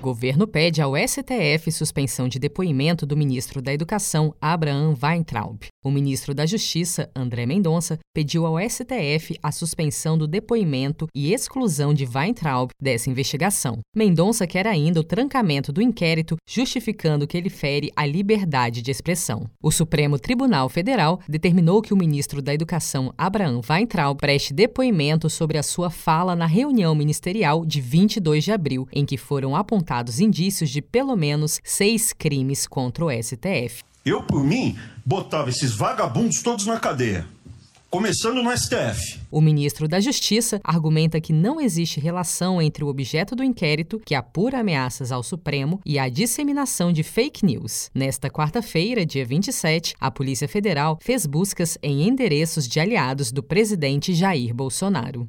Governo pede ao STF suspensão de depoimento do ministro da Educação, Abraham Weintraub. O ministro da Justiça, André Mendonça, pediu ao STF a suspensão do depoimento e exclusão de Weintraub dessa investigação. Mendonça quer ainda o trancamento do inquérito, justificando que ele fere a liberdade de expressão. O Supremo Tribunal Federal determinou que o ministro da Educação, Abraham Weintraub, preste depoimento sobre a sua fala na reunião ministerial de 22 de abril, em que foram apontados apresentados indícios de pelo menos seis crimes contra o STF. Eu, por mim, botava esses vagabundos todos na cadeia. Começando no STF. O ministro da Justiça argumenta que não existe relação entre o objeto do inquérito, que apura ameaças ao Supremo, e a disseminação de fake news. Nesta quarta-feira, dia 27, a Polícia Federal fez buscas em endereços de aliados do presidente Jair Bolsonaro.